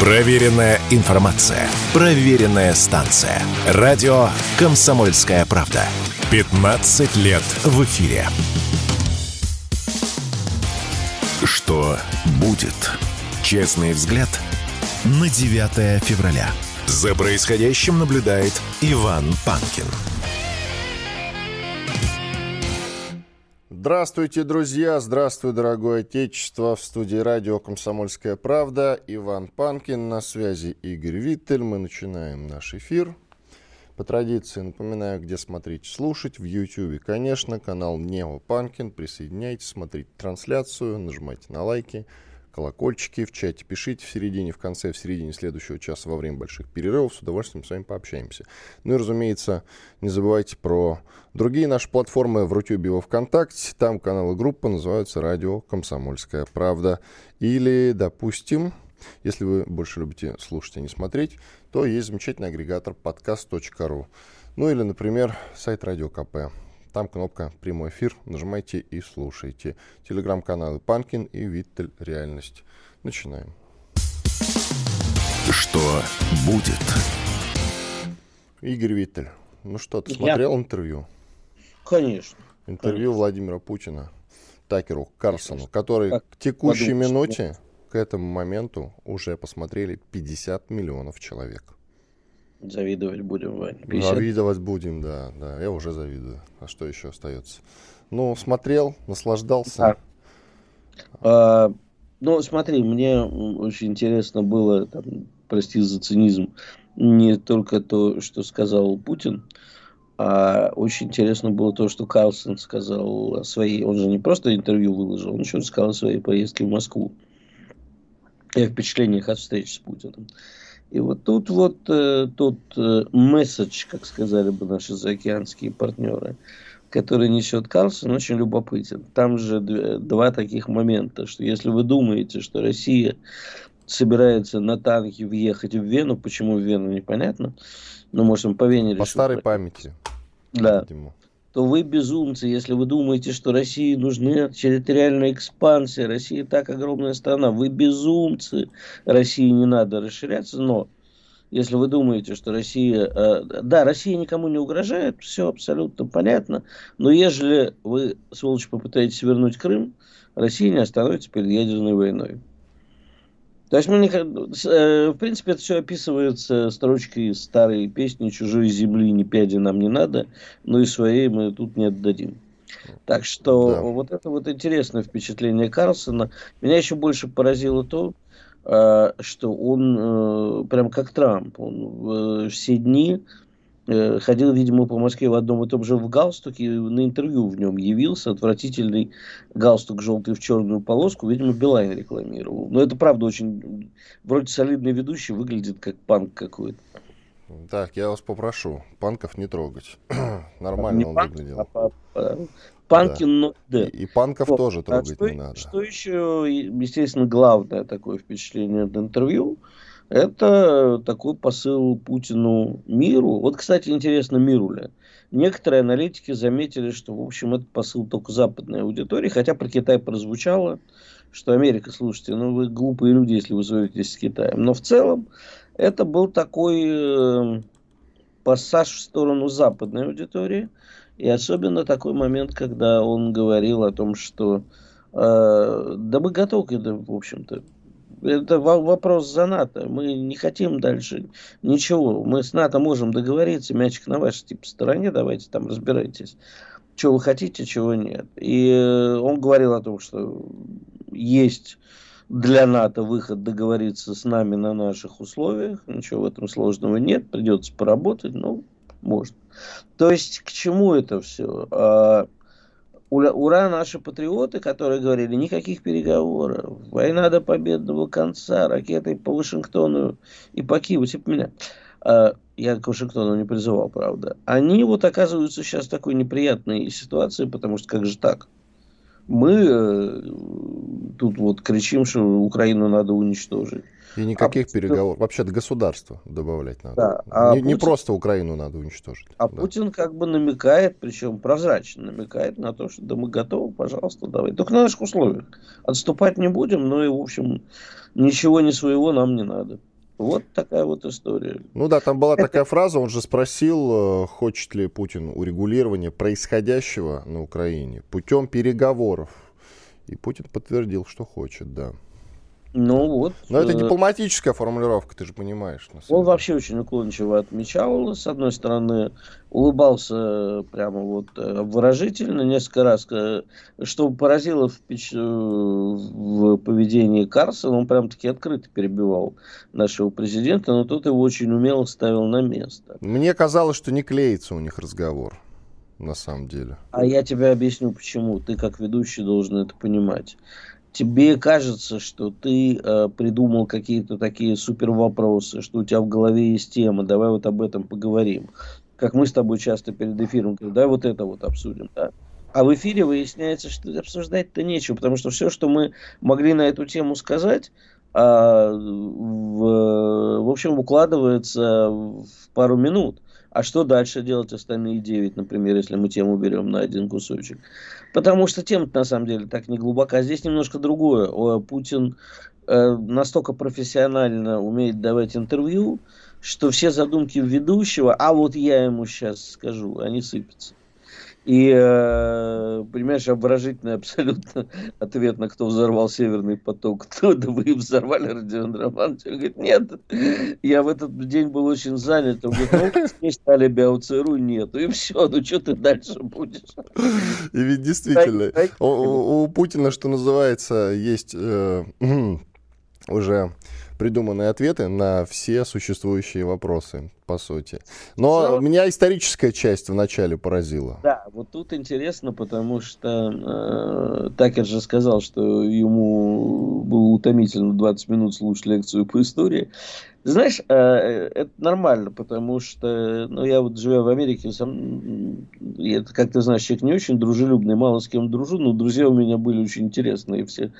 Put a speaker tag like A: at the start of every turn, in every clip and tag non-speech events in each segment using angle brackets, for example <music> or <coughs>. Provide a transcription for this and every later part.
A: Проверенная информация. Проверенная станция. Радио «Комсомольская правда». 15 лет в эфире. Что будет? Честный взгляд на 9 февраля. За происходящим наблюдает Иван Панкин.
B: Здравствуйте, друзья! Здравствуй, дорогое отечество! В студии радио «Комсомольская правда» Иван Панкин, на связи Игорь Виттель. Мы начинаем наш эфир. По традиции напоминаю, где смотреть, слушать. В YouTube, конечно, канал Нео Панкин. Присоединяйтесь, смотрите трансляцию, нажимайте на лайки колокольчики в чате. Пишите в середине, в конце, в середине следующего часа во время больших перерывов. С удовольствием с вами пообщаемся. Ну и, разумеется, не забывайте про другие наши платформы в Рутюбе и во Вконтакте. Там каналы группы называются «Радио Комсомольская правда». Или, допустим, если вы больше любите слушать, а не смотреть, то есть замечательный агрегатор подкаст.ру. Ну или, например, сайт Радио КП. Там кнопка «Прямой эфир». Нажимайте и слушайте. Телеграм-каналы «Панкин» и «Виттель. Реальность». Начинаем.
A: Что будет?
B: Игорь Виттель, ну что, ты смотрел Я... интервью?
C: Конечно.
B: Интервью конечно. Владимира Путина Такеру Карсону, который как к текущей подумать, минуте, к этому моменту уже посмотрели 50 миллионов человек.
C: Завидовать будем, Вань.
B: 50? Завидовать будем, да, да. Я уже завидую. А что еще остается? Ну, смотрел, наслаждался. Да.
C: А, ну, смотри, мне очень интересно было, там, прости за цинизм, не только то, что сказал Путин, а очень интересно было то, что Карлсон сказал о своей... Он же не просто интервью выложил, он еще сказал о своей поездке в Москву. И о впечатлениях от встречи с Путиным. И вот тут вот э, тот э, месседж, как сказали бы наши заокеанские партнеры, который несет Карлсон, очень любопытен. Там же два таких момента, что если вы думаете, что Россия собирается на танке въехать в Вену, почему в Вену, непонятно, но, может, он по Вене
B: По старой памяти.
C: Да. Видимо то вы безумцы, если вы думаете, что России нужна территориальная экспансия, Россия так огромная страна, вы безумцы, России не надо расширяться, но если вы думаете, что Россия... Э, да, Россия никому не угрожает, все абсолютно понятно, но если вы, сволочь, попытаетесь вернуть Крым, Россия не остановится перед ядерной войной. То есть мы не, э, в принципе это все описывается строчкой старой песни «Чужой земли ни пяди нам не надо, но и своей мы тут не отдадим». Так что да. вот это вот интересное впечатление Карлсона. Меня еще больше поразило то, э, что он э, прям как Трамп, он все дни ходил, видимо, по Москве в одном и том же в галстуке, на интервью в нем явился, отвратительный галстук желтый в черную полоску, видимо, Билайн рекламировал. Но это правда очень, вроде солидный ведущий, выглядит как панк какой-то.
B: Так, я вас попрошу, панков не трогать. <clears throat> Нормально не он панк, выглядел. А,
C: а, панки, да. но
B: да. И, и панков вот. тоже трогать а
C: что,
B: не надо.
C: Что еще, естественно, главное такое впечатление от интервью – это такой посыл Путину миру. Вот, кстати, интересно, миру ли? Некоторые аналитики заметили, что, в общем, это посыл только западной аудитории, хотя про Китай прозвучало, что Америка, слушайте, ну вы глупые люди, если вы ссоритесь с Китаем. Но в целом это был такой э, пассаж в сторону западной аудитории. И особенно такой момент, когда он говорил о том, что э, да мы готовы, да, в общем-то, это вопрос за НАТО. Мы не хотим дальше ничего. Мы с НАТО можем договориться, мячик на вашей типа, стороне, давайте там разбирайтесь. Чего вы хотите, чего нет. И э, он говорил о том, что есть для НАТО выход договориться с нами на наших условиях. Ничего в этом сложного нет. Придется поработать, но может. То есть, к чему это все? Ура наши патриоты, которые говорили, никаких переговоров, война до победного конца, ракетой по Вашингтону и по Киеву, типа меня. А, я к Вашингтону не призывал, правда. Они вот оказываются сейчас в такой неприятной ситуации, потому что как же так? Мы э, тут вот кричим, что Украину надо уничтожить.
B: И никаких а переговоров. Путин... Вообще-то государство добавлять надо. Да, а не, Путин... не просто Украину надо уничтожить.
C: А да. Путин как бы намекает, причем прозрачно намекает на то, что да мы готовы, пожалуйста, давай. Только на наших условиях. Отступать не будем, но и, в общем, ничего не своего нам не надо. Вот такая вот история.
B: Ну да, там была такая фраза, он же спросил, э, хочет ли Путин урегулирования происходящего на Украине путем переговоров. И Путин подтвердил, что хочет, да.
C: Ну вот.
B: Но это э, дипломатическая формулировка, ты же понимаешь.
C: Он вообще очень уклончиво отмечал. С одной стороны, улыбался прямо вот э, выражительно несколько раз. Что поразило в, печ... Э, в поведении Карсона, он прям таки открыто перебивал нашего президента, но тот его очень умело ставил на место.
B: Мне казалось, что не клеится у них разговор на самом деле.
C: А я тебе объясню почему. Ты как ведущий должен это понимать тебе кажется, что ты э, придумал какие-то такие супер вопросы, что у тебя в голове есть тема, давай вот об этом поговорим. Как мы с тобой часто перед эфиром говорим, давай вот это вот обсудим, да? А в эфире выясняется, что обсуждать-то нечего, потому что все, что мы могли на эту тему сказать, а, в, в общем, укладывается в пару минут. А что дальше делать остальные 9, например, если мы тему берем на один кусочек? Потому что тема на самом деле так не глубока. Здесь немножко другое. Путин э, настолько профессионально умеет давать интервью, что все задумки ведущего, а вот я ему сейчас скажу, они сыпятся. И, э, понимаешь, обворожительный абсолютно <laughs> ответ на кто взорвал Северный поток. <laughs> Кто, да вы взорвали Родион Романович? Он говорит, нет, я в этот день был очень занят. Он говорит, ну, <laughs> есть алиби, а у ЦРУ нету. И все, ну что ты дальше будешь?
B: И ведь действительно, у, у Путина, что называется, есть э, <clears throat> уже придуманные ответы на все существующие вопросы, по сути. Но Но... меня историческая часть вначале поразила.
C: Да, вот тут интересно, потому что э, Такер же сказал, что ему было утомительно 20 минут слушать лекцию по истории. Знаешь, э, это нормально, потому что, ну, я вот живя в Америке, сам, я, как ты знаешь, человек не очень дружелюбный, мало с кем дружу, но друзья у меня были очень интересные, все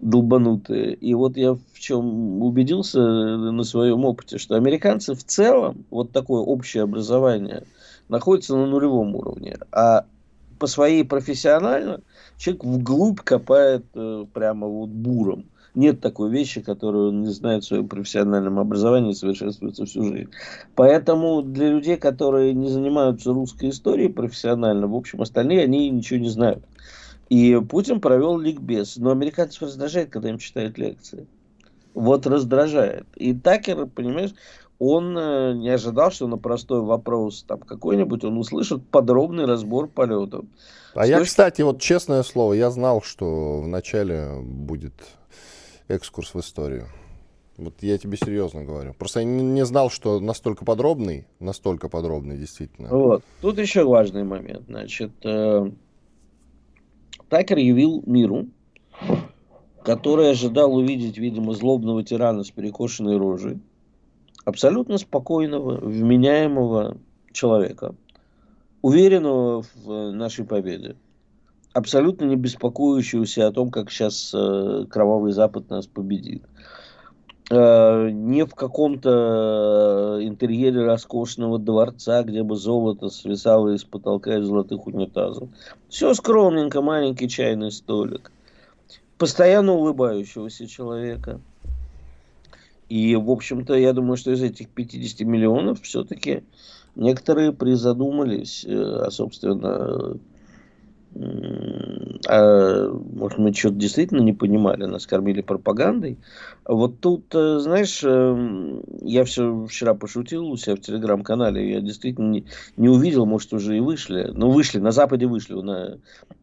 C: долбанутые. И вот я в чем убедился на своем опыте, что американцы в целом, вот такое общее образование, находится на нулевом уровне. А по своей профессионально человек вглубь копает э, прямо вот буром нет такой вещи, которую он не знает в своем профессиональном образовании и совершенствуется всю жизнь. Поэтому для людей, которые не занимаются русской историей профессионально, в общем, остальные, они ничего не знают. И Путин провел ликбез. Но американцев раздражает, когда им читают лекции. Вот раздражает. И Такер, понимаешь, он э, не ожидал, что на простой вопрос там какой-нибудь он услышит подробный разбор полетов.
B: А что я, кстати, вот честное слово, я знал, что вначале будет экскурс в историю. Вот я тебе серьезно говорю. Просто я не знал, что настолько подробный, настолько подробный, действительно.
C: Вот. Тут еще важный момент. Значит, э, Такер явил миру, который ожидал увидеть, видимо, злобного тирана с перекошенной рожей, абсолютно спокойного, вменяемого человека, уверенного в нашей победе абсолютно не беспокоящегося о том, как сейчас э, кровавый Запад нас победит. Э, не в каком-то интерьере роскошного дворца, где бы золото свисало из потолка из золотых унитазов. Все скромненько, маленький чайный столик. Постоянно улыбающегося человека. И, в общем-то, я думаю, что из этих 50 миллионов все-таки некоторые призадумались, э, а, собственно, а, может, мы что-то действительно не понимали, нас кормили пропагандой. Вот тут, э, знаешь, эм, я все вчера пошутил у себя в телеграм-канале, я действительно не, не увидел, может, уже и вышли. Ну, вышли, на Западе вышли, на,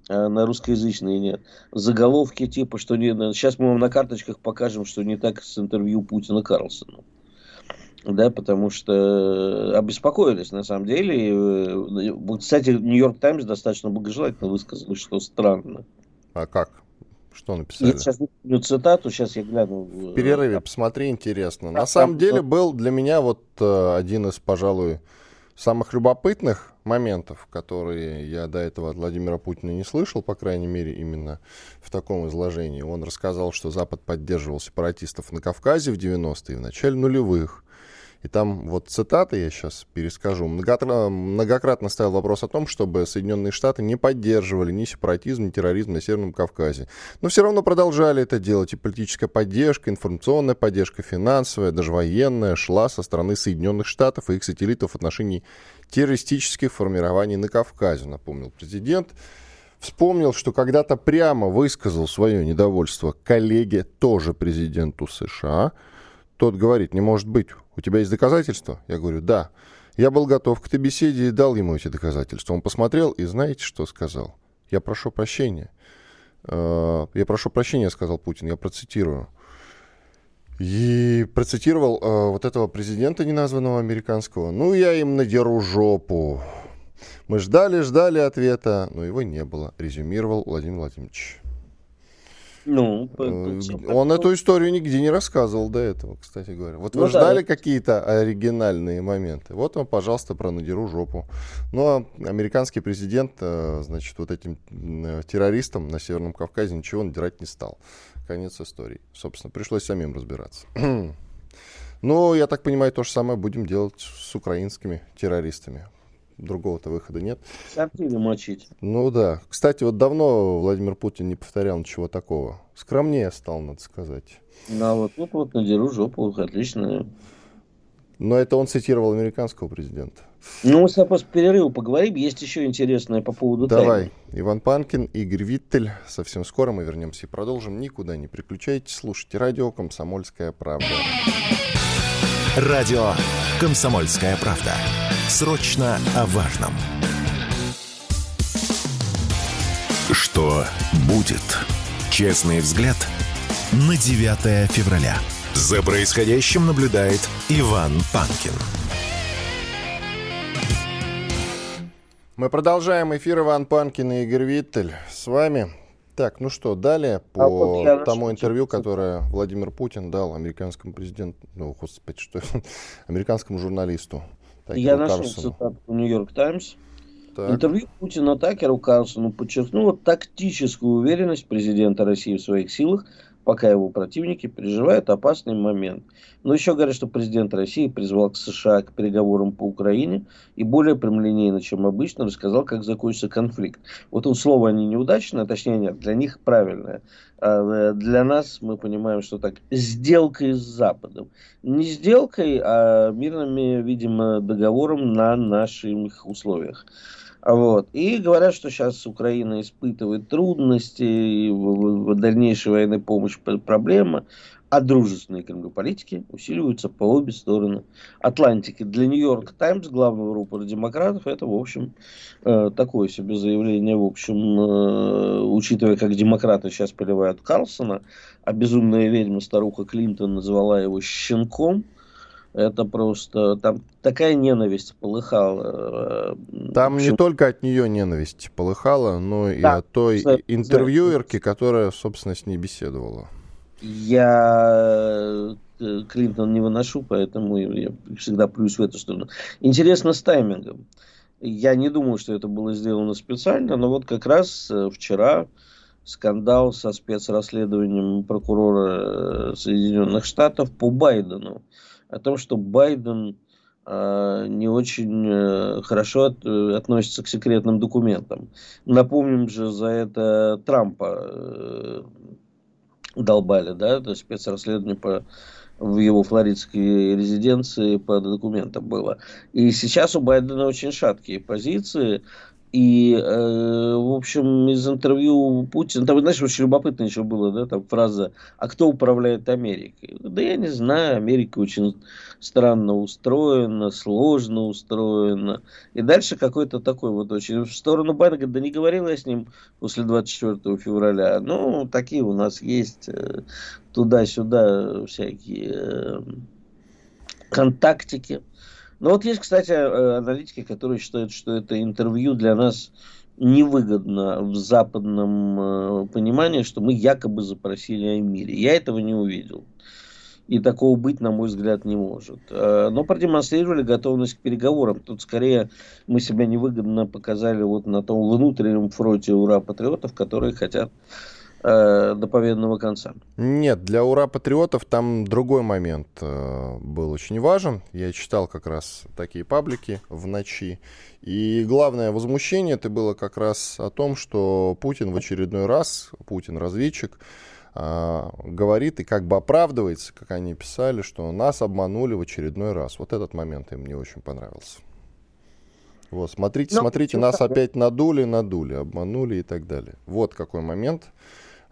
C: а на русскоязычные нет. Заголовки типа, что не, сейчас мы вам на карточках покажем, что не так с интервью Путина Карлсона да, потому что обеспокоились на самом деле. Э, кстати, Нью-Йорк Таймс достаточно благожелательно высказал, что странно.
B: А как? Что написали?
C: Я сейчас не цитату, сейчас я гляну.
B: В перерыве посмотри, интересно. На самом деле был для меня вот э, один из, пожалуй, самых любопытных моментов, которые я до этого от Владимира Путина не слышал, по крайней мере, именно в таком изложении. Он рассказал, что Запад поддерживал сепаратистов на Кавказе в 90-е, в начале нулевых И там вот цитаты я сейчас перескажу. Многократно, многократно ставил вопрос о том, чтобы Соединенные Штаты не поддерживали ни сепаратизм, ни терроризм на Северном Кавказе. Но все равно продолжали это делать. И политическая поддержка, информационная поддержка, финансовая, даже военная шла со стороны Соединенных Штатов и их сателлитов в отношении террористических формирований на Кавказе, напомнил президент. Вспомнил, что когда-то прямо высказал свое недовольство коллеге, тоже президенту США. Тот говорит, не может быть, у тебя есть доказательства? Я говорю, да. Я был готов к этой беседе и дал ему эти доказательства. Он посмотрел и знаете, что сказал? Я прошу прощения. Э, я прошу прощения, сказал Путин, я процитирую. И процитировал э, вот этого президента неназванного американского. Ну, я им надеру жопу. Мы ждали, ждали ответа, но его не было, резюмировал Владимир Владимирович. Ну, э, он эту историю нигде не рассказывал до этого, кстати говоря. Вот ну, вы ждали да. какие-то оригинальные моменты. Вот вам, пожалуйста, про надеру жопу. Ну, а американский президент, э, значит, вот этим э, террористам на Северном Кавказе ничего надирать не стал. Конец истории. Собственно, пришлось самим разбираться. <clears throat> Ну, я так понимаю, то же самое будем делать с украинскими террористами другого-то выхода нет.
C: Сортиры мочить.
B: Ну да. Кстати, вот давно Владимир Путин не повторял ничего такого. Скромнее стал, надо сказать.
C: Да, вот тут вот надеру жопу, отлично.
B: Но это он цитировал американского президента.
C: Ну, мы с тобой после перерыва поговорим. Есть еще интересное по поводу
B: Давай. Тайны. Иван Панкин, Игорь Виттель. Совсем скоро мы вернемся и продолжим. Никуда не переключайтесь. Слушайте радио «Комсомольская правда».
A: Радио «Комсомольская правда». Срочно о важном. Что будет? Честный взгляд на 9 февраля. За происходящим наблюдает Иван Панкин.
B: Мы продолжаем эфир. Иван Панкин и Игорь Виттель с вами. Так, ну что, далее по а вот тому интервью, которое Владимир Путин дал американскому президенту, ну, господи, что <laughs> американскому журналисту.
C: Я нашел цитату в Нью-Йорк Таймс. Интервью Путина Такеру Карлсону подчеркнуло тактическую уверенность президента России в своих силах пока его противники переживают опасный момент. Но еще говорят, что президент России призвал к США к переговорам по Украине и более прямолинейно, чем обычно, рассказал, как закончится конфликт. Вот он слово они неудачное, точнее нет, для них правильное. А э, для нас мы понимаем, что так, сделкой с Западом. Не сделкой, а мирным, видимо, договором на наших условиях. Вот. И говорят, что сейчас Украина испытывает трудности, в, дальнейшей военной помощи проблема, а дружественные кремлеполитики усиливаются по обе стороны Атлантики. Для Нью-Йорк Таймс, главного рупора демократов, это, в общем, э, такое себе заявление, в общем, э, учитывая, как демократы сейчас поливают Карлсона, а безумная ведьма старуха Клинтон назвала его щенком, это просто там такая ненависть полыхала.
B: Э, там не только от нее ненависть полыхала, но да, и от той кстати, интервьюерки, которая, собственно, с ней беседовала.
C: Я э, Клинтон не выношу, поэтому я всегда плюс в эту сторону. Интересно с таймингом. Я не думаю, что это было сделано специально, но вот как раз э, вчера скандал со спецрасследованием прокурора Соединенных Штатов по Байдену о том, что Байден э, не очень э, хорошо от, э, относится к секретным документам. Напомним же, за это Трампа долбали, да, то есть спецрасследование по в его флоридской резиденции по документам было. И сейчас у Байдена очень шаткие позиции. И, э, в общем, из интервью Путина, там, знаешь, очень любопытно еще было, да, там фраза «А кто управляет Америкой?» Да я не знаю, Америка очень странно устроена, сложно устроена. И дальше какой-то такой вот очень... В сторону Байдена, да не говорил я с ним после 24 февраля. Ну, такие у нас есть э, туда-сюда всякие э, контактики. Ну вот есть, кстати, э, аналитики, которые считают, что это интервью для нас невыгодно в западном э, понимании, что мы якобы запросили о мире. Я этого не увидел. И такого быть, на мой взгляд, не может. Э, но продемонстрировали готовность к переговорам. Тут скорее мы себя невыгодно показали вот на том внутреннем фронте ура патриотов, которые хотят э, до победного конца.
B: Нет, для «Ура, патриотов» там другой момент э, был очень важен. Я читал как раз такие паблики в ночи. И главное возмущение это было как раз о том, что Путин в очередной раз, Путин разведчик, э, говорит и как бы оправдывается, как они писали, что нас обманули в очередной раз. Вот этот момент им не очень понравился. Вот, смотрите, Но, ну, смотрите, нас опять надули, надули, обманули и так далее. Вот какой момент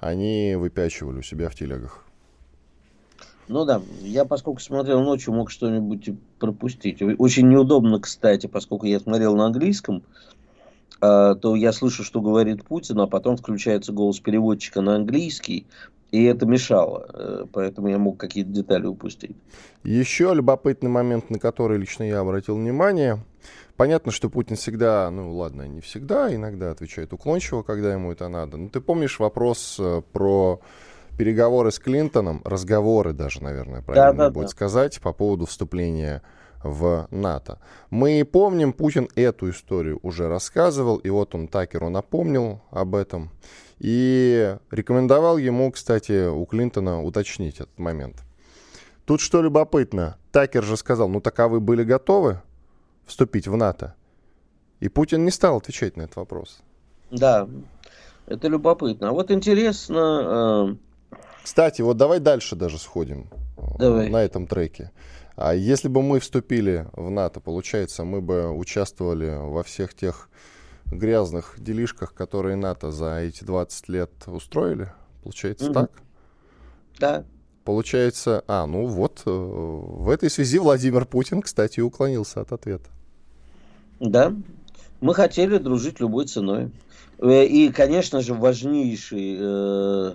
B: они выпячивали у себя в телегах.
C: Ну да, я поскольку смотрел ночью, мог что-нибудь пропустить. Очень неудобно, кстати, поскольку я смотрел на английском, а, то я слышу, что говорит Путин, а потом включается голос переводчика на английский, и это мешало, э, поэтому я мог какие-то детали упустить.
B: Еще любопытный момент, на который лично я обратил внимание – Понятно, что Путин всегда, ну ладно, не всегда, иногда отвечает уклончиво, когда ему это надо. Но ты помнишь вопрос э, про переговоры с Клинтоном, разговоры даже, наверное, правильно да, да, будет да. сказать, по поводу вступления в НАТО. Мы помним, Путин эту историю уже рассказывал, и вот он Такеру напомнил об этом. И рекомендовал ему, кстати, у Клинтона уточнить этот момент. Тут что любопытно, Такер же сказал, ну так а вы были готовы? вступить в НАТО? И Путин не стал отвечать на этот вопрос.
C: Да, это любопытно. А вот интересно...
B: Э... Кстати, вот давай дальше даже сходим э, давай. на этом треке. А если бы мы вступили в НАТО, получается, мы бы участвовали во всех тех грязных делишках, которые НАТО за эти 20 лет устроили? Получается угу. так?
C: Да.
B: Получается, а, ну вот, э, в этой связи Владимир Путин, кстати, уклонился от ответа.
C: Да, мы хотели дружить любой ценой. Э, и, конечно же, важнейший, э,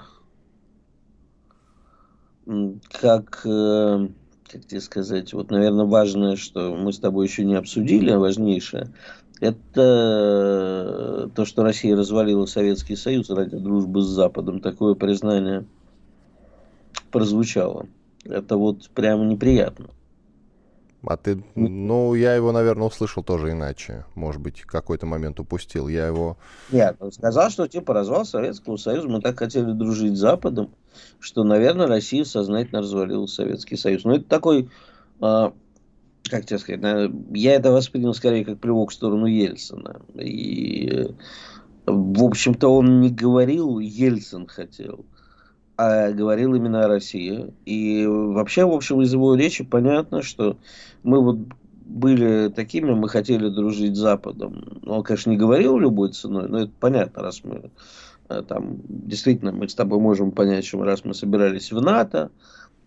C: как, э, как тебе сказать, вот, наверное, важное, что мы с тобой еще не обсудили, а важнейшее, это то, что Россия развалила Советский Союз ради дружбы с Западом. Такое признание прозвучало. Это вот прямо неприятно.
B: А ты, ну, я его, наверное, услышал тоже иначе. Может быть, какой-то момент упустил. Я его...
C: Нет, он сказал, что типа развал Советского Союза. Мы так хотели дружить с Западом, что, наверное, Россия сознательно развалила Советский Союз. Ну, это такой, э, как тебе сказать, я это воспринял скорее как плевок в сторону Ельцина. И, в общем-то, он не говорил, Ельцин хотел а говорил именно о России. И вообще, в общем, из его речи понятно, что мы вот были такими, мы хотели дружить с Западом. Он, конечно, не говорил любой ценой, но это понятно, раз мы э, там, действительно, мы с тобой можем понять, что раз мы собирались в НАТО,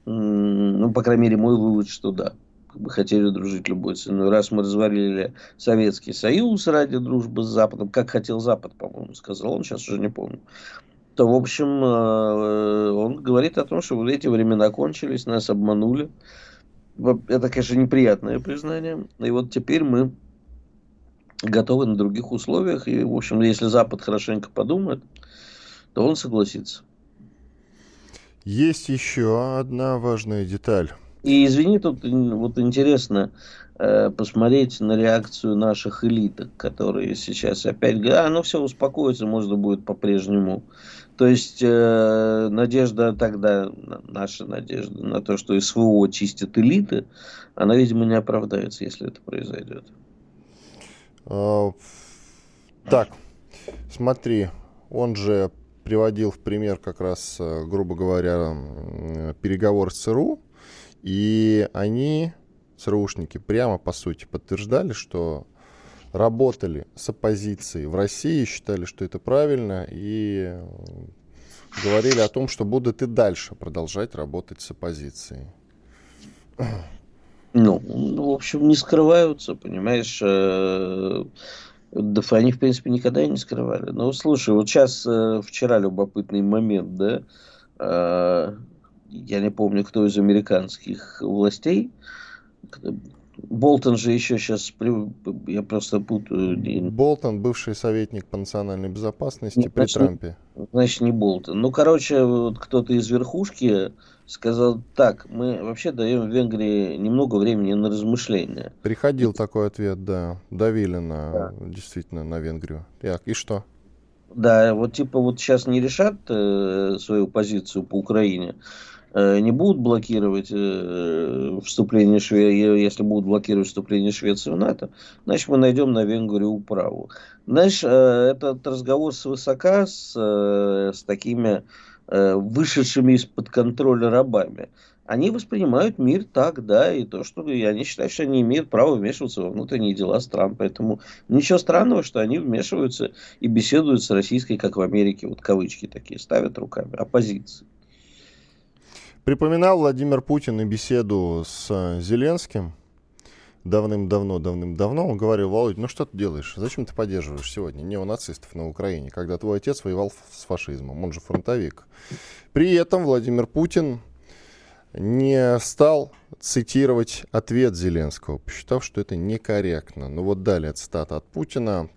C: ну, по крайней мере, мой вывод, что да, мы хотели дружить любой ценой. Раз мы развалили Советский Союз ради дружбы с Западом, как хотел Запад, по-моему, сказал он, сейчас уже не помню, то, в общем, э, он говорит о том, что вот эти времена кончились, нас обманули. Это, конечно, неприятное признание. И вот теперь мы готовы на других условиях. И, в общем, если Запад хорошенько подумает, то он согласится.
B: Есть еще одна важная деталь.
C: И извини, тут вот интересно э, посмотреть на реакцию наших элиток, которые сейчас опять говорят, а ну все, успокоиться можно будет по-прежнему то есть э, надежда тогда, наша надежда на то, что СВО чистят элиты, она, видимо, не оправдается, если это произойдет.
B: А, так, смотри, он же приводил в пример как раз, э, грубо говоря, переговор с ЦРУ, и они, ЦРУшники, прямо по сути подтверждали, что работали с оппозицией в России, считали, что это правильно, и э, говорили о том, что будут и дальше продолжать работать с оппозицией.
C: Ну, в общем, не скрываются, понимаешь. Э, да они, в принципе, никогда и не скрывали. Ну, слушай, вот сейчас, э, вчера любопытный момент, да, я не помню, кто из американских властей, Болтон же еще сейчас, я просто путаю.
B: Болтон, бывший советник по национальной безопасности при значит, Трампе.
C: Значит, не Болтон. Ну, короче, вот кто-то из верхушки сказал, так, мы вообще даем Венгрии немного времени на размышления.
B: Приходил и... такой ответ, да. Давили на, да. действительно, на Венгрию. Так, и что?
C: Да, вот типа вот сейчас не решат э, свою позицию по Украине, э, не будут блокировать э, вступление Швеции, если будут блокировать вступление Швеции в НАТО, значит мы найдем на Венгрию управу. Знаешь, э, этот разговор с высока с, э, с такими э, вышедшими из-под контроля рабами они воспринимают мир так, да, и то, что и они считают, что они имеют право вмешиваться во внутренние дела стран. Поэтому ничего странного, что они вмешиваются и беседуют с российской, как в Америке, вот кавычки такие ставят руками, оппозиции.
B: Припоминал Владимир Путин и беседу с Зеленским давным-давно, давным-давно. Он говорил, Володя, ну что ты делаешь? Зачем ты поддерживаешь сегодня неонацистов на Украине, когда твой отец воевал с фашизмом? Он же фронтовик. При этом Владимир Путин не стал цитировать ответ Зеленского, посчитав, что это некорректно. Ну вот далее цитата от Путина.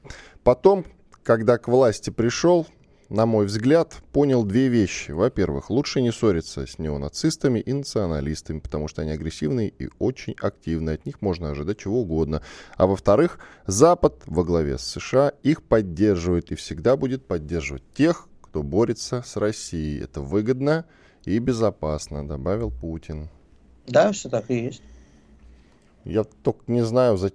B: Потом, когда к власти пришел, на мой взгляд, понял две вещи. Во-первых, лучше не ссориться с неонацистами и националистами, потому что они агрессивные и очень активные. От них можно ожидать чего угодно. А во-вторых, Запад во главе с США их поддерживает и всегда будет поддерживать тех, кто борется с Россией. Это выгодно и безопасно, добавил Путин.
C: Да, все так и есть.
B: Я только не знаю, за...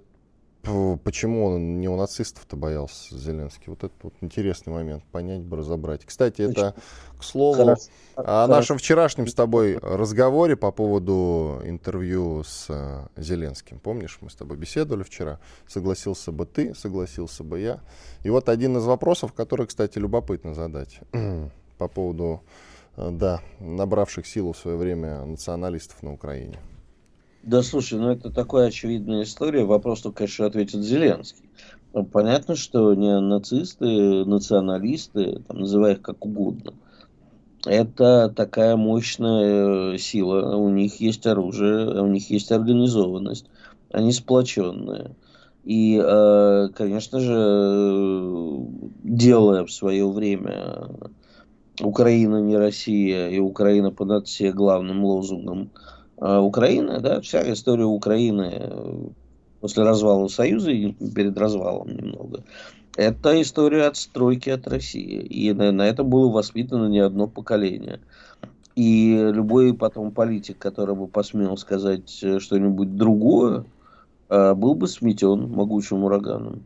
B: почему он не у нацистов-то боялся Зеленский. Вот это вот интересный момент, понять бы, разобрать. Кстати, это, к слову, Хорошо. о нашем вчерашнем с тобой разговоре по поводу интервью с э, Зеленским. Помнишь, мы с тобой беседовали вчера. Согласился бы ты, согласился бы я. И вот один из вопросов, который, кстати, любопытно задать <clears throat> по поводу Э, да, набравших силу в свое время националистов на Украине.
C: Да, слушай, ну это такая очевидная история. Вопрос только, конечно, ответит Зеленский. Ну, понятно, что не нацисты, националисты, там, называй их как угодно, это такая мощная сила. У них есть оружие, у них есть организованность, они сплоченные. И, э, конечно же, делая в свое время Украина не Россия и Украина под все главным лозунгом а Украины, да, вся история Украины э, после развала Союза и перед развалом немного, это история отстройки от России. И на, на это было воспитано не одно поколение. И любой потом политик, который бы посмел сказать э, что-нибудь другое, э, был бы сметен могучим ураганом.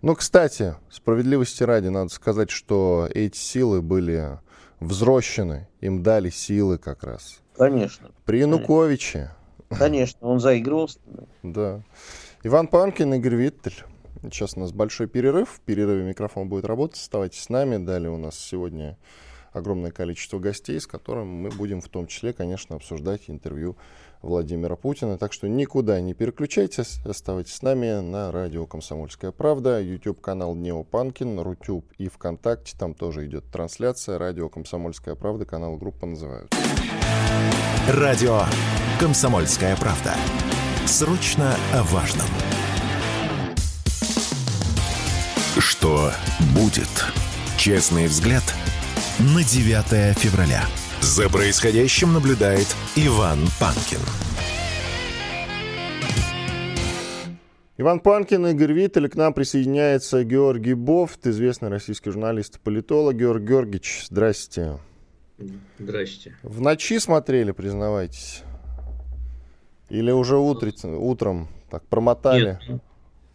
B: Ну, кстати, справедливости ради, надо сказать, что эти силы были взрощены, им дали силы как раз.
C: Конечно.
B: При Януковиче.
C: Конечно, он заигрывал.
B: Да. Иван Панкин, Игорь Виттель. Сейчас у нас большой перерыв. В перерыве микрофон будет работать. Оставайтесь с нами. Далее у нас сегодня огромное количество гостей, с которыми мы будем в том числе, конечно, обсуждать интервью Владимира Путина. Так что никуда не переключайтесь, оставайтесь с нами на радио «Комсомольская правда», YouTube-канал «Неопанкин», Рутюб и ВКонтакте. Там тоже идет трансляция. Радио «Комсомольская правда», канал группа называют.
A: Радио «Комсомольская правда». Срочно о важном. Что будет? Честный взгляд на 9 февраля. За происходящим наблюдает Иван Панкин.
B: Иван Панкин, Игорь Виттель. К нам присоединяется Георгий Бофт, известный российский журналист и политолог. Георгий Георгиевич, здрасте.
D: Здрасте.
B: В ночи смотрели, признавайтесь? Или уже утриц, утром так промотали?
D: Нет,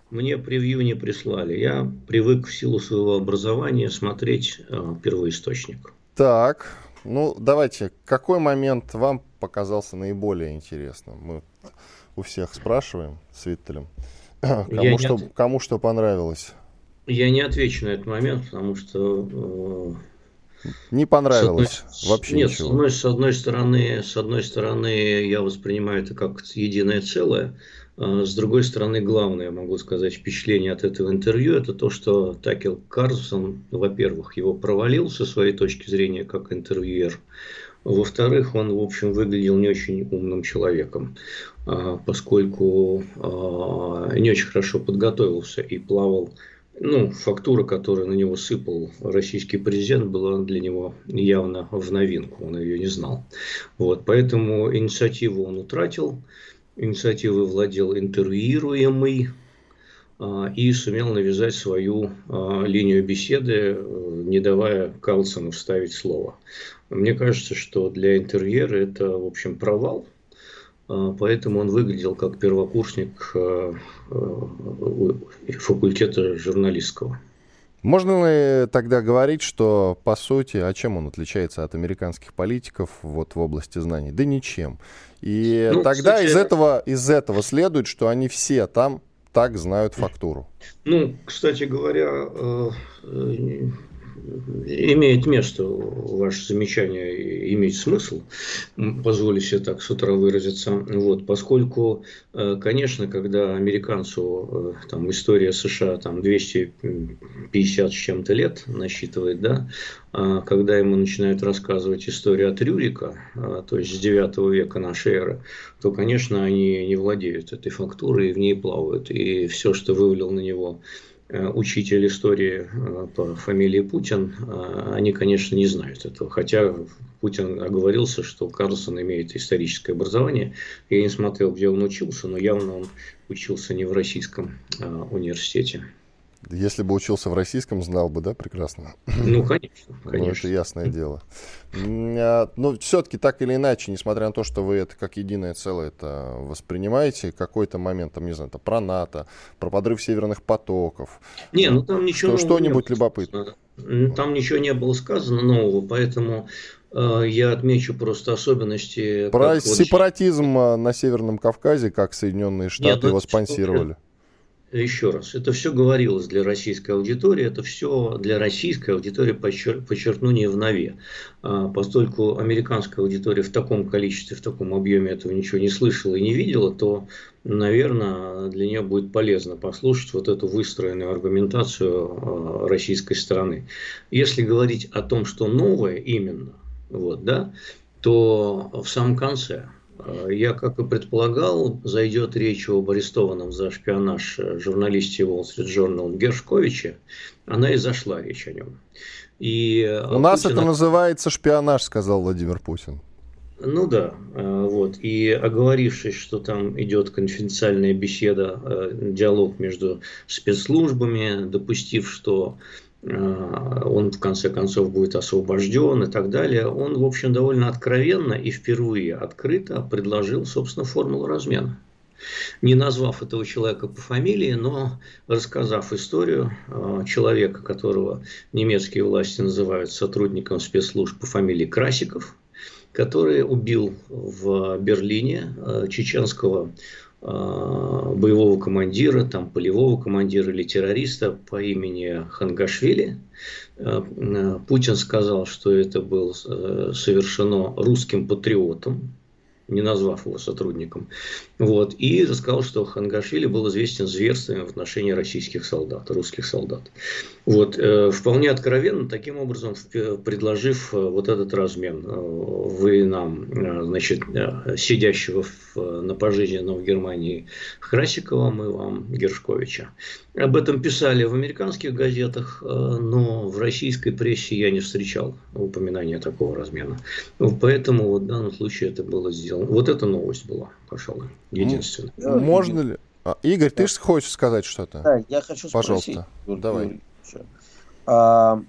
D: мне превью не прислали. Я привык в силу своего образования смотреть э, первоисточник.
B: Так, ну, давайте, какой момент вам показался наиболее интересным? Мы у всех спрашиваем с Виттелем. Кому, что, от... кому что понравилось?
D: Я не отвечу на этот момент, потому что...
B: Не понравилось одной, вообще
D: нет,
B: ничего.
D: С одной, с, одной стороны, с одной стороны, я воспринимаю это как единое целое. А с другой стороны, главное, могу сказать, впечатление от этого интервью, это то, что Такел Карлсон, во-первых, его провалил со своей точки зрения как интервьюер, во-вторых, он, в общем, выглядел не очень умным человеком, а, поскольку а, не очень хорошо подготовился и плавал ну, фактура, которую на него сыпал российский президент, была для него явно в новинку, он ее не знал. Вот, поэтому инициативу он утратил, инициативой владел интервьюируемый. и сумел навязать свою линию беседы, не давая Карлсону вставить слово. Мне кажется, что для интерьера это, в общем, провал, поэтому он выглядел как первокурсник факультета журналистского.
B: Можно ли тогда говорить, что, по сути, а чем он отличается от американских политиков вот в области знаний? Да ничем. И ну, тогда кстати, из, этого, из этого следует, что они все там так знают фактуру.
D: Ну, кстати говоря, э, имеет место ваше замечание, иметь смысл, позволю себе так с утра выразиться, вот, поскольку, э, конечно, когда американцу э, там, история США там, 250 с чем-то лет насчитывает, да, а когда ему начинают рассказывать историю от Рюрика, а, то есть с 9 века нашей эры, то, конечно, они не владеют этой фактурой и в ней плавают. И все, что вывалил на него учитель истории э, по фамилии Путин, э, они, конечно, не знают этого. Хотя Путин оговорился, что Карлсон имеет историческое образование. Я не смотрел, где он учился, но явно он учился не в российском университете.
B: Если бы учился в российском, знал бы, да, прекрасно?
D: Ну, конечно, <laughs> конечно.
B: Ну, это ясное дело. А, но все-таки так или иначе, несмотря на то, что вы это как единое целое это воспринимаете, какой-то момент, там, не знаю, это про НАТО, про подрыв северных потоков.
D: Не, ну там ничего
B: что, Что-нибудь любопытное.
D: Там ничего не было сказано нового, поэтому э, я отмечу просто особенности.
B: Про сепаратизм вот... на Северном Кавказе, как Соединенные Штаты Нет, его спонсировали
D: еще раз, это все говорилось для российской аудитории, это все для российской аудитории, подчер, подчеркну, не в нове. А, поскольку американская аудитория в таком количестве, в таком объеме этого ничего не слышала и не видела, то, наверное, для нее будет полезно послушать вот эту выстроенную аргументацию а, российской стороны. Если говорить о том, что новое именно, вот, да, то в самом конце – я, как и предполагал, зайдет речь об арестованном за шпионаж журналисте Wall Street Journal Гершковиче. Она и зашла речь о нем.
B: И э, У нас это называется шпионаж, сказал Владимир Путин.
D: Ну да, э, вот. И оговорившись, что там идет конфиденциальная беседа, диалог между спецслужбами, допустив, что Э, он в конце концов будет освобожден и так далее, он, в общем, довольно откровенно и впервые открыто предложил, собственно, формулу размена. Не назвав этого человека по фамилии, но рассказав историю э, человека, которого немецкие власти называют сотрудником спецслужб по фамилии Красиков, который убил в Берлине э, чеченского боевого командира, там, полевого командира или террориста по имени Хангашвили. Э, э, Путин сказал, что это было совершено русским патриотом, не назвав его сотрудником. Вот. И сказал, что Хангашвили был известен зверствами в отношении российских солдат, русских солдат. Вот. Э, вполне откровенно, таким образом, предложив э, вот этот размен. Э, вы нам, значит, сидящего на пожизненном в Германии Храсикова, мы вам Гершковича. Об этом писали в американских газетах, но в российской прессе я не встречал упоминания такого размена. Поэтому вот в данном случае это было сделано. Вот эта новость была, пожалуй единственное.
B: Ну, можно ли... А, Игорь, ты же хочешь сказать что-то?
C: Да, я хочу
B: спросить. Пожалуйста, давай.
C: А,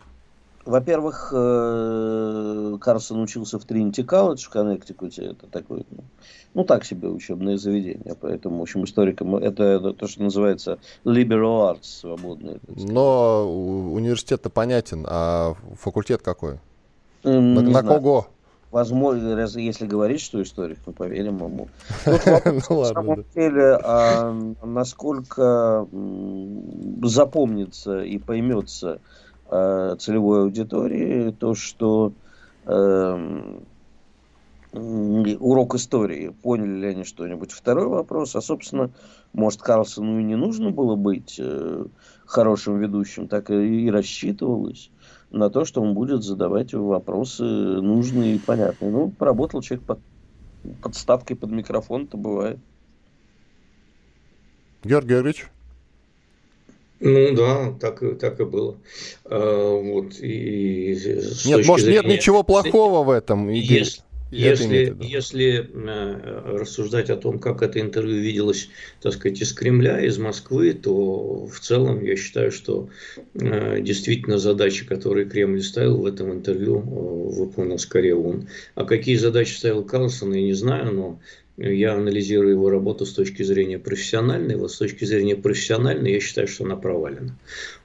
C: во-первых, э, Карсон учился в Тринити колледж в Коннектикуте. Это такое, ну, ну, так себе учебное заведение. Поэтому, в общем, историкам это, это то, что называется liberal arts, свободное.
B: Но университет-то понятен, а факультет какой? Не на, на кого?
C: Возможно, если говорить, что историк, мы поверим ему. <laughs> Тут вопрос, ну, на самом деле, а, насколько запомнится и поймется а, целевой аудитории то, что а, урок истории, поняли ли они что-нибудь. Второй вопрос, а, собственно, может, Карлсону и не нужно было быть э, хорошим ведущим, так и рассчитывалось на то, что он будет задавать вопросы нужные и понятные. Ну, поработал человек под подставкой под микрофон, это бывает.
B: Георгий Георгиевич?
D: Ну да, так, так и было. А, вот,
B: и нет, может, зрения... нет ничего плохого в этом.
D: Если, Если, если э, рассуждать о том, как это интервью виделось, так сказать, из Кремля, из Москвы, то в целом я считаю, что э, действительно задачи, которые Кремль ставил в этом интервью, э, выполнил скорее он. А какие задачи ставил Карлсон, я не знаю, но я анализирую его работу с точки зрения профессиональной. Вот с точки зрения профессиональной я считаю, что она провалена.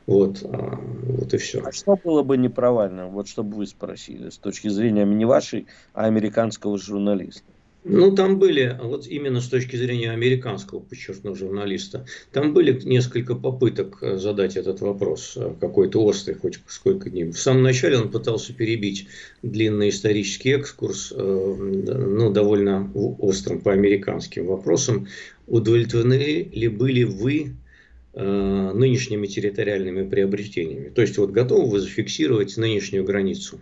D: Вот, а, вот и все.
C: А что было бы не провальным? Вот чтобы вы спросили, с точки зрения не вашей, а американского журналиста.
D: Ну, там были, вот именно с точки зрения американского, подчеркну, журналиста, там были несколько попыток э, задать этот вопрос, э, какой-то острый, хоть сколько-нибудь. В самом начале он пытался перебить длинный исторический экскурс, э, ну, довольно острым по американским вопросам. Удовлетворены ли были вы нынешними территориальными приобретениями? То есть, вот готовы вы зафиксировать нынешнюю границу?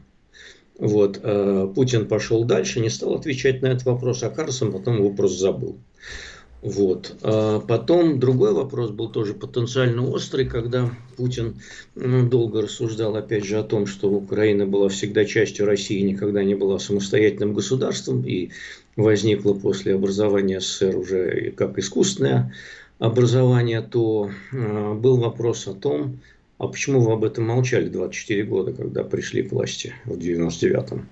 D: Вот, э, Путин пошел дальше, не стал отвечать на этот вопрос, а Карлсон потом его просто забыл. Вот. А потом другой вопрос был тоже потенциально острый, когда Путин ну, долго рассуждал опять же о том, что Украина была всегда частью России, никогда не была самостоятельным государством и возникла после образования СССР уже как искусственное образование, то э, был вопрос о том, а почему вы об этом молчали 24 года, когда пришли к власти в 99-м?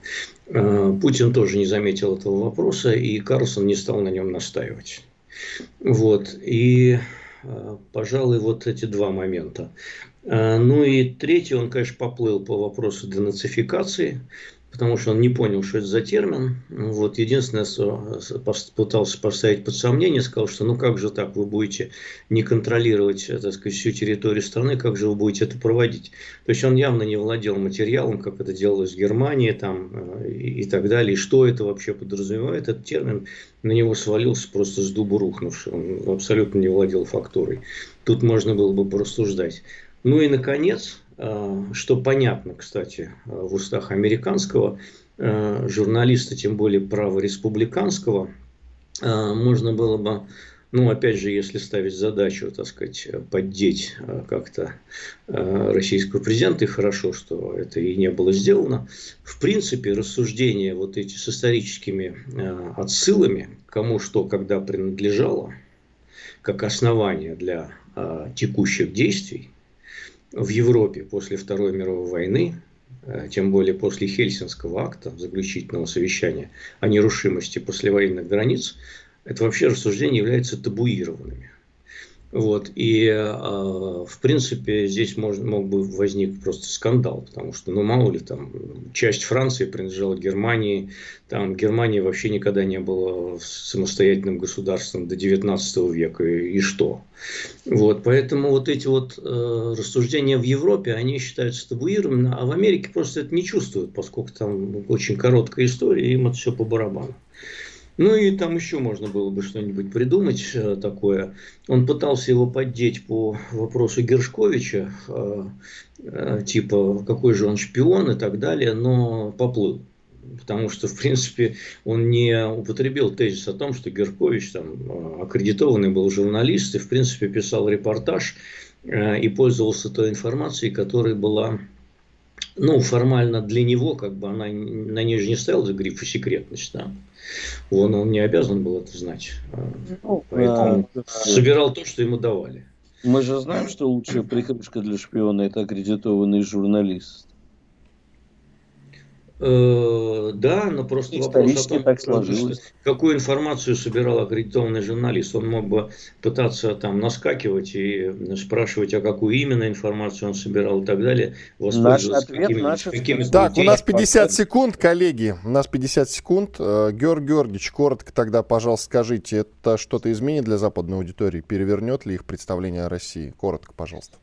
D: Э, Путин тоже не заметил этого вопроса, и Карлсон не стал на нем настаивать. Вот. И, э, пожалуй, вот эти два момента. Э, ну и третий, он, конечно, поплыл по вопросу денацификации потому что он не понял, что это за термин. Вот, единственное, что пытался поставить под сомнение, сказал, что ну как же так, вы будете не контролировать, так сказать, всю территорию страны, как же вы будете это проводить? То есть он явно не владел материалом, как это делалось в Германии там, э, и, так далее, и что это вообще подразумевает, этот термин на него свалился просто с дуба рухнувший, он абсолютно не владел фактурой. Тут можно было бы порассуждать. Ну и, наконец, Э, что понятно, кстати, э, в устах американского э, журналиста, тем более правореспубликанского, можно было бы, ну, опять же, если ставить задачу, так сказать, поддеть как-то российского президента, и хорошо, что это и не было сделано, в принципе, рассуждения вот эти с историческими отсылами, кому что когда принадлежало, как основание для текущих действий, в Европе после Второй мировой войны, э, тем более после Хельсинского акта, заключительного совещания о нерушимости послевоенных границ, это вообще рассуждения являются табуированными. Вот. И, э, в принципе, здесь может, мог бы возник просто скандал, потому что, ну, мало ли, там, часть Франции принадлежала Германии, там, Германия вообще никогда не была самостоятельным государством до 19 века, и, и что? Вот. Поэтому вот эти вот э, рассуждения в Европе, они считаются табуированными, а в Америке просто это не чувствуют, поскольку там очень короткая история, им это все по барабану. Ну и там еще можно было бы что-нибудь придумать э, такое. Он пытался его поддеть по вопросу Гершковича, э, э, типа какой же он шпион и так далее, но поплыл. Потому что, в принципе, он не употребил тезис о том, что Геркович там аккредитованный был журналист и, в принципе, писал репортаж и пользовался той информацией, которая была ну, формально для него, как бы она на ней же не стояла грифа секретность, да. Он, он не обязан был это знать. Ну, Поэтому а, собирал то, что ему давали.
C: Мы же знаем, что лучшая прикрышка для шпиона это аккредитованный журналист.
D: Э, да, но просто вопрос о том, так сложилось. какую информацию собирал аккредитованный журналист. Он мог бы пытаться там наскакивать и спрашивать, а какую именно информацию он собирал и так далее.
B: Наш ответ, наш какими Так, у нас 50 секунд, коллеги. У нас 50 секунд. Э, Георг Георгиевич, коротко тогда, пожалуйста, скажите, это что-то изменит для западной аудитории? Перевернет ли их представление о России? Коротко, пожалуйста.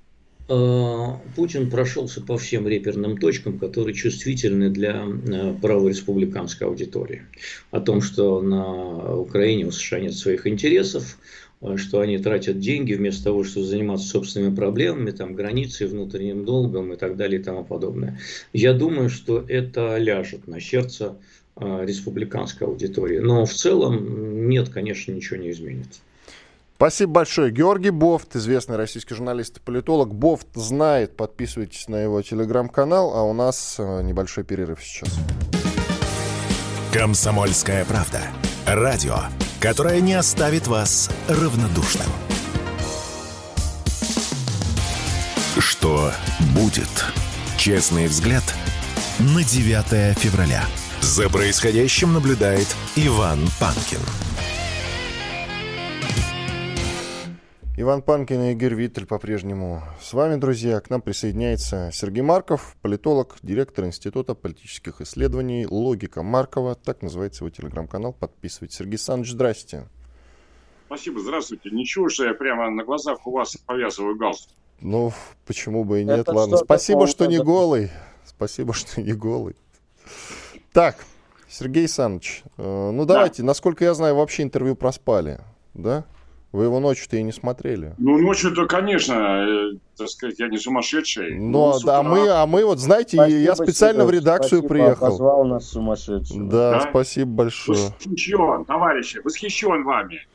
D: Э, Путин прошелся по всем реперным точкам, которые чувствительны для э, правореспубликанской аудитории. О том, что на Украине у США нет своих интересов, э, что они тратят деньги вместо того, чтобы заниматься собственными проблемами, там, границей, внутренним долгом и так далее и тому подобное. Я думаю, что это ляжет на сердце республиканской аудитории. Но в целом нет, конечно, ничего не изменится.
B: Спасибо большое. Георгий Бофт, известный российский журналист и политолог. Бофт знает, подписывайтесь на его телеграм-канал, а у нас э, небольшой перерыв сейчас.
A: Комсомольская правда. Радио, которое не оставит вас равнодушным. Что будет? Честный взгляд на 9 февраля. За происходящим наблюдает Иван Панкин.
B: Иван Панкин и Игорь Виттель по-прежнему с вами, друзья. К нам присоединяется Сергей Марков, политолог, директор Института политических исследований «Логика Маркова». Так называется его телеграм-канал. Подписывайтесь. Сергей Александрович, здрасте.
E: Спасибо, здравствуйте. Ничего, что я прямо на глазах у вас повязываю галстук.
B: Ну, почему бы и нет. Это Ладно, спасибо, что не голый. Спасибо, что не голый. Так, Сергей Александрович, э, ну давайте, да. насколько я знаю, вообще интервью проспали, да? Вы его ночью-то и не смотрели.
E: Ну, ночью-то, конечно, э, так сказать, я не сумасшедший.
B: Но, ну, да, а мы, а мы вот, знаете, спасибо, я специально в редакцию спасибо, приехал.
C: позвал нас сумасшедшим.
B: Да, да, спасибо большое.
E: Восхищен, товарищи, восхищен вами.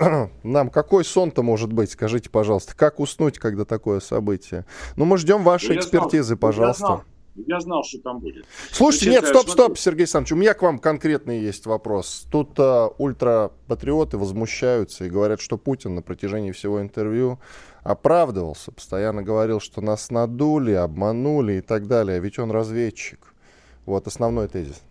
E: <clears throat>
B: Нам какой сон-то может быть, скажите, пожалуйста, как уснуть, когда такое событие? Ну, мы ждем вашей ну, экспертизы, знал, пожалуйста. Я знал,
E: что там будет.
B: Слушайте, Значит, нет, стоп, смотрю... стоп, Сергей Александрович, у меня к вам конкретный есть вопрос. Тут а, ультрапатриоты возмущаются и говорят, что Путин на протяжении всего интервью оправдывался, постоянно говорил, что нас надули, обманули и так далее, а ведь он разведчик. Вот основной тезис.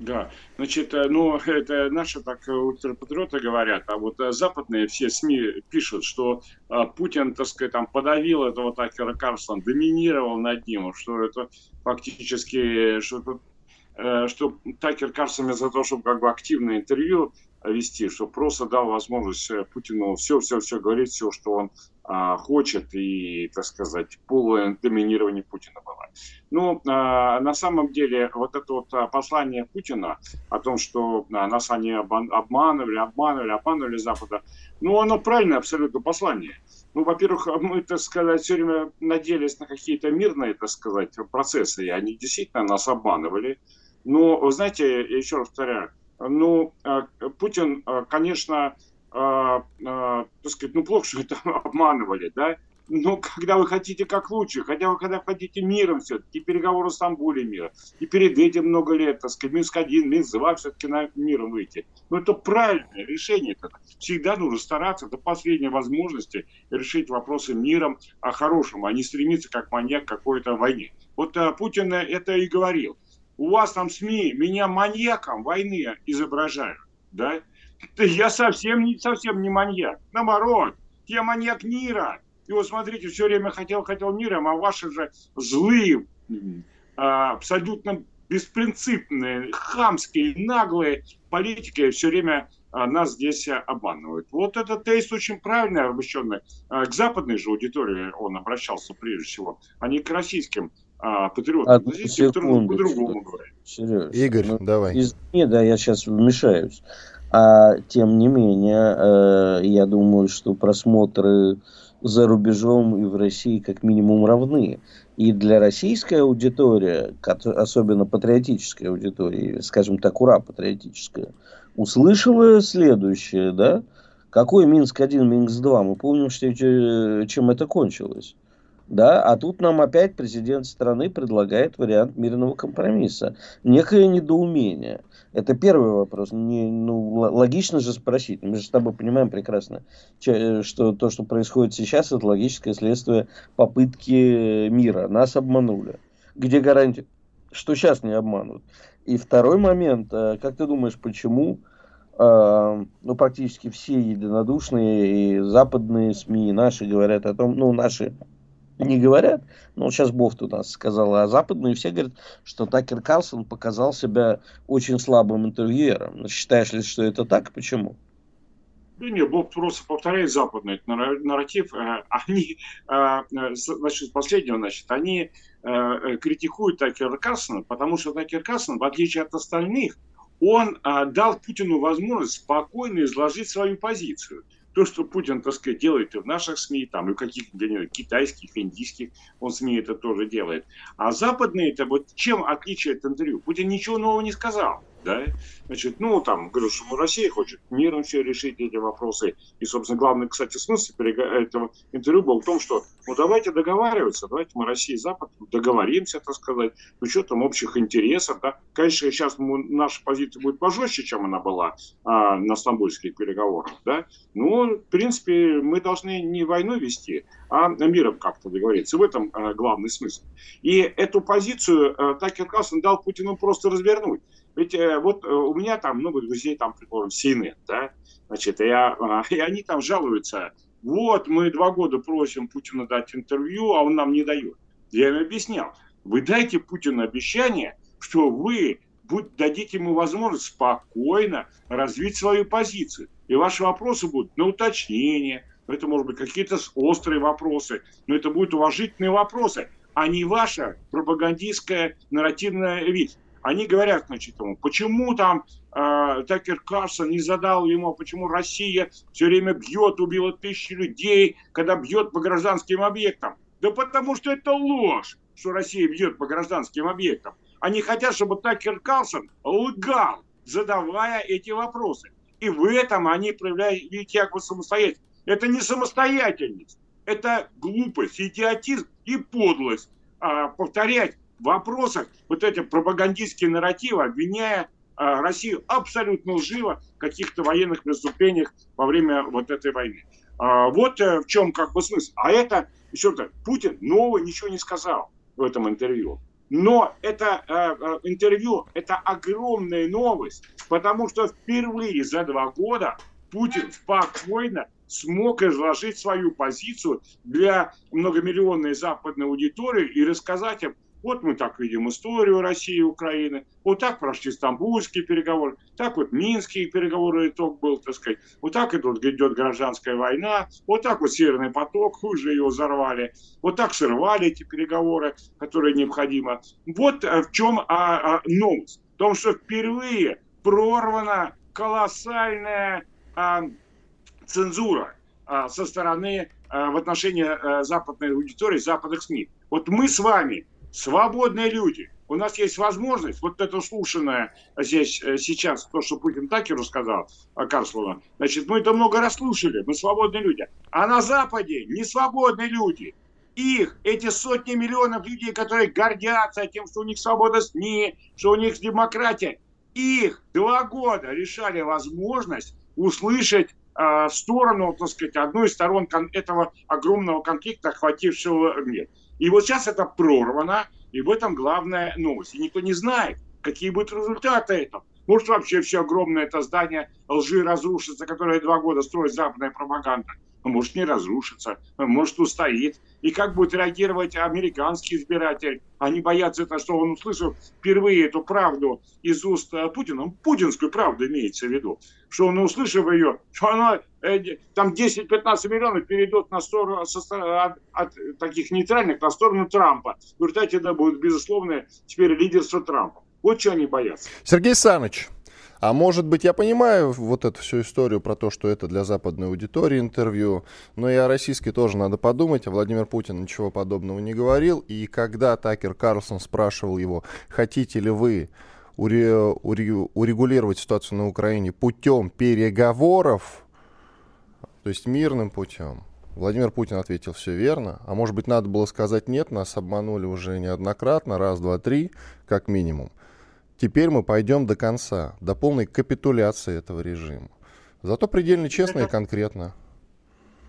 E: Да, значит, э, ну, это наши так э, ультрапатриоты говорят, а вот э, западные все СМИ пишут, что Путин, так сказать, там подавил этого Такера Карлсона, доминировал над ним, что это фактически, что, это, что Такер Карлсон вместо того, чтобы как бы активное интервью вести, что просто дал возможность Путину все-все-все говорить, все, что он а, хочет, и, так сказать, полное доминирование Путина было. Ну, а, на самом деле, вот это вот а, послание Путина о том, что а, нас они обманывали, обманывали, обманывали Запада, ну, оно правильное абсолютно послание. Ну, во-первых, мы, так сказать, все время надеялись на какие-то мирные, так сказать, процессы, и они действительно нас обманывали. Но, знаете, я еще раз повторяю, ну, Путин, конечно, э, э, так сказать, ну плохо, что это <laughs> обманывали, да, но когда вы хотите как лучше, хотя вы когда хотите миром все-таки, переговоры в Стамбуле мира, и перед этим много лет, так сказать, Минск-1, Минск-2 все-таки на миром выйти. Но это правильное решение. -то. Всегда нужно стараться до последней возможности решить вопросы миром, о хорошем, а не стремиться как маньяк к какой-то войне. Вот а, Путин это и говорил. У вас там СМИ меня маньяком войны изображают, да? Я совсем не, совсем не маньяк. Наоборот, я маньяк мира. И вот смотрите, все время хотел, хотел миром, а ваши же злые, а, абсолютно беспринципные, хамские, наглые политики все время а, нас здесь обманывают. Вот этот тезис очень правильный, обращенный а, к западной же аудитории он обращался прежде всего, а не к российским а, патриотам.
C: Здесь секунду, по-другому
B: говорят. Сереж, Игорь, ну, давай.
C: Извини, да, я сейчас вмешаюсь. А тем не менее, э, я думаю, что просмотры за рубежом и в России как минимум равны. И для российской аудитории, особенно патриотической аудитории, скажем так, ура, патриотическая, услышала следующее, да? Какой Минск-1, Минск-2? Мы помним, что, чем это кончилось. Да, а тут нам опять президент страны предлагает вариант мирного компромисса. Некое недоумение. Это первый вопрос. Не, ну, логично же спросить. Мы же с тобой понимаем прекрасно, что то, что происходит сейчас, это логическое следствие попытки мира. Нас обманули. Где гарантия, что сейчас не обманут? И второй момент. Э, как ты думаешь, почему э, ну, практически все единодушные и западные СМИ, и наши говорят о том, ну, наши не говорят, но сейчас Бофт у нас сказал, а западные все говорят, что Такер Карлсон показал себя очень слабым интервьюером. Считаешь ли, что это так? Почему?
E: Да нет, Боб просто повторяет западный нарратив. Э, они, э, значит, последнего, значит, они э, критикуют Такера Карлсона, потому что Такер Карлсон, в отличие от остальных, он дал Путину возможность спокойно изложить свою позицию то, что Путин, так сказать, делает и в наших СМИ, там, и в каких-то китайских, индийских, он СМИ это тоже делает. А западные, это вот чем отличие от интервью? Путин ничего нового не сказал. Да, значит, ну, там, говорю, что Россия хочет миром все решить эти вопросы, и, собственно, главный, кстати, смысл этого интервью был в том, что, ну, давайте договариваться, давайте мы, Россия и Запад, договоримся, так сказать, ну, что там общих интересов, да, конечно, сейчас мы, наша позиция будет пожестче, чем она была а, на стамбульских переговорах, да, но, в принципе, мы должны не войну вести, а миром как-то договориться, в этом а, главный смысл. И эту позицию а, Такер Карлсон дал Путину просто развернуть. Ведь э, вот э, у меня там много друзей, там, предположим, CNN, да, значит, я, а, <laughs> и они там жалуются, вот, мы два года просим Путина дать интервью, а он нам не дает. Я им объяснял, вы дайте Путину обещание, что вы дадите ему возможность спокойно развить свою позицию. И ваши вопросы будут на уточнение, это, может быть, какие-то острые вопросы, но это будут уважительные вопросы, а не ваша пропагандистская нарративная вид. Они говорят, значит, ему, почему там э, Такер Карсон не задал ему, почему Россия все время бьет, убила тысячи людей, когда бьет по гражданским объектам. Да потому что это ложь, что Россия бьет по гражданским объектам. Они хотят, чтобы Такер Карлсон лгал, задавая эти вопросы. И в этом они проявляют якобы самостоятельность. Это не самостоятельность, это глупость, идиотизм и подлость. А, повторять вопросах вот эти пропагандистские нарративы, обвиняя а, Россию абсолютно лживо в каких-то военных преступлениях во время вот этой войны. А, вот э, в чем как бы смысл. А это, еще то Путин нового ничего не сказал в этом интервью. Но это э, э, интервью, это огромная новость, потому что впервые за два года Путин спокойно смог изложить свою позицию для многомиллионной западной аудитории и рассказать им вот мы так видим историю России и Украины. Вот так прошли стамбульские переговоры. Так вот минские переговоры итог был, так сказать. Вот так идет, идет гражданская война. Вот так вот Северный поток, уже его взорвали. Вот так сорвали эти переговоры, которые необходимо. Вот э, в чем а, а, новость. В том, что впервые прорвана колоссальная а, цензура а, со стороны а, в отношении а, западной аудитории, западных СМИ. Вот мы с вами свободные люди. У нас есть возможность, вот это слушанное здесь э, сейчас, то, что Путин Такеру сказал, о Карслова, значит, мы это много раз слушали, мы свободные люди. А на Западе не свободные люди. Их, эти сотни миллионов людей, которые гордятся тем, что у них свобода СМИ, что у них демократия, их два года решали возможность услышать э, сторону, так сказать, одной из сторон этого огромного конфликта, охватившего мир. И вот сейчас это прорвано, и в этом главная новость. И никто не знает, какие будут результаты этого. Может, вообще все огромное это здание лжи разрушится, которое два года строит западная пропаганда. А может, не разрушится, а может, устоит. И как будет реагировать американский избиратель? Они боятся, это, что он услышал впервые эту правду из уст э, Путина. Путинскую правду имеется в виду. Что он, услышав ее, что она, э, там 10-15 миллионов перейдут на сторону, со, от, от таких нейтральных на сторону Трампа. В результате это будет, безусловно, теперь лидерство Трампа. Вот что они боятся.
B: Сергей Саныч, а может быть, я понимаю вот эту всю историю про то, что это для западной аудитории интервью, но и о российской тоже надо подумать. А Владимир Путин ничего подобного не говорил. И когда Такер Карлсон спрашивал его, хотите ли вы урегулировать ситуацию на Украине путем переговоров, то есть мирным путем, Владимир Путин ответил все верно. А может быть, надо было сказать нет, нас обманули уже неоднократно, раз, два, три, как минимум. Теперь мы пойдем до конца, до полной капитуляции этого режима. Зато предельно честно это... и конкретно.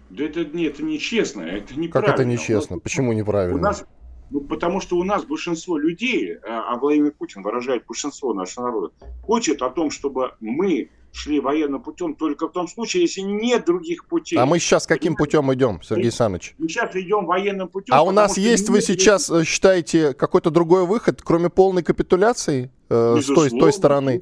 E: Да это, нет, это нечестно, это неправильно.
B: Как это нечестно? Нас, Почему неправильно? У
E: нас, ну, потому что у нас большинство людей, а, а Владимир Путин выражает большинство нашего народа, хочет о том, чтобы мы шли военным путем только в том случае, если нет других путей.
B: А мы сейчас каким путем идем, Сергей Саныч?
E: Мы сейчас идем военным путем.
B: А у нас есть, вы сейчас есть... Э, считаете, какой-то другой выход, кроме полной капитуляции э, с, той, с той стороны?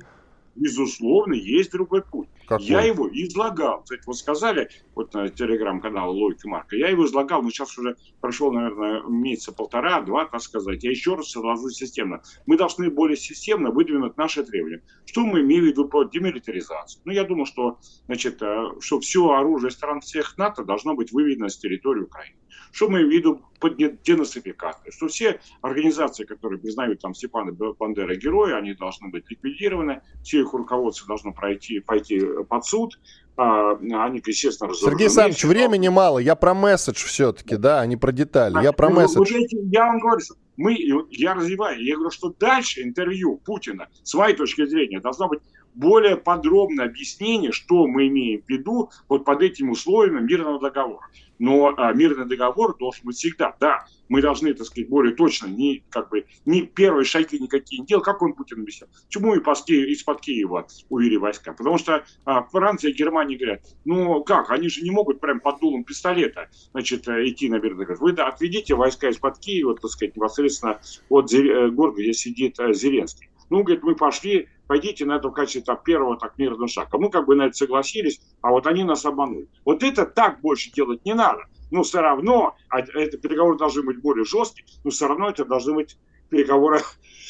E: Безусловно, есть другой путь. Какой? Я его излагал. Кстати, вот сказали, вот на телеграм-канал Логика Марка, я его излагал, ну сейчас уже прошел, наверное, месяца полтора-два, так сказать. Я еще раз изложу системно. Мы должны более системно выдвинуть наши требования. Что мы имеем в виду по демилитаризации? Ну, я думаю, что, значит, э, что все оружие стран всех НАТО должно быть выведено с территории Украины. Что мы имеем в виду под денацификацией? Что все организации, которые признают там Степана Бандера героя, они должны быть ликвидированы, все их руководство должно пройти, пойти под суд, а, они, естественно,
B: разоружены. Сергей Александрович, времени мало. Я про месседж все-таки, да, а не про детали. Я про ну, месседж.
E: Я вам говорю, что мы, я развиваю. Я говорю, что дальше интервью Путина, с моей точки зрения, должно быть более подробное объяснение, что мы имеем в виду вот под этими условиями мирного договора. Но а, мирный договор должен быть всегда, да, мы должны, так сказать, более точно, не, как бы, не первые шаги никакие не делать, как он Путин объяснял. Почему из-под Киева увели войска? Потому что а, Франция и Германия говорят, ну как, они же не могут прям под дулом пистолета, значит, э, идти на мирный договор. Вы да, отведите войска из-под Киева, так сказать, непосредственно от э, города, где сидит э, Зеленский. Ну, говорит, мы пошли, пойдите на это в качестве так, первого так мирного шага. Мы как бы на это согласились, а вот они нас обманули. Вот это так больше делать не надо. Но все равно, а это переговоры должны быть более жесткие, но все равно это должны быть переговоры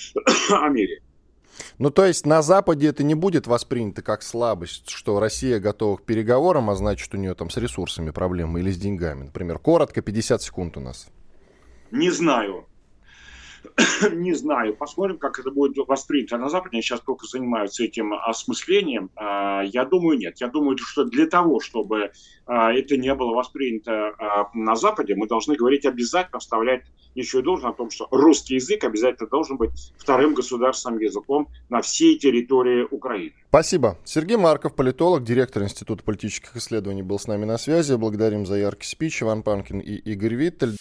E: <coughs> о мире.
B: Ну, то есть на Западе это не будет воспринято как слабость, что Россия готова к переговорам, а значит, у нее там с ресурсами проблемы или с деньгами. Например, коротко, 50 секунд у нас.
E: Не знаю. <coughs> не знаю, посмотрим, как это будет воспринято на Западе. Они сейчас только занимаются этим осмыслением. А, я думаю, нет. Я думаю, что для того, чтобы а, это не было воспринято а, на Западе, мы должны говорить обязательно, вставлять еще и должен о том, что русский язык обязательно должен быть вторым государственным языком на всей территории Украины.
B: Спасибо. Сергей Марков, политолог, директор Института политических исследований, был с нами на связи. Благодарим за яркий спич. Иван Панкин и Игорь Виттель.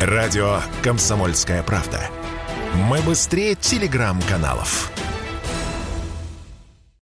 A: Радио «Комсомольская правда». Мы быстрее телеграм-каналов.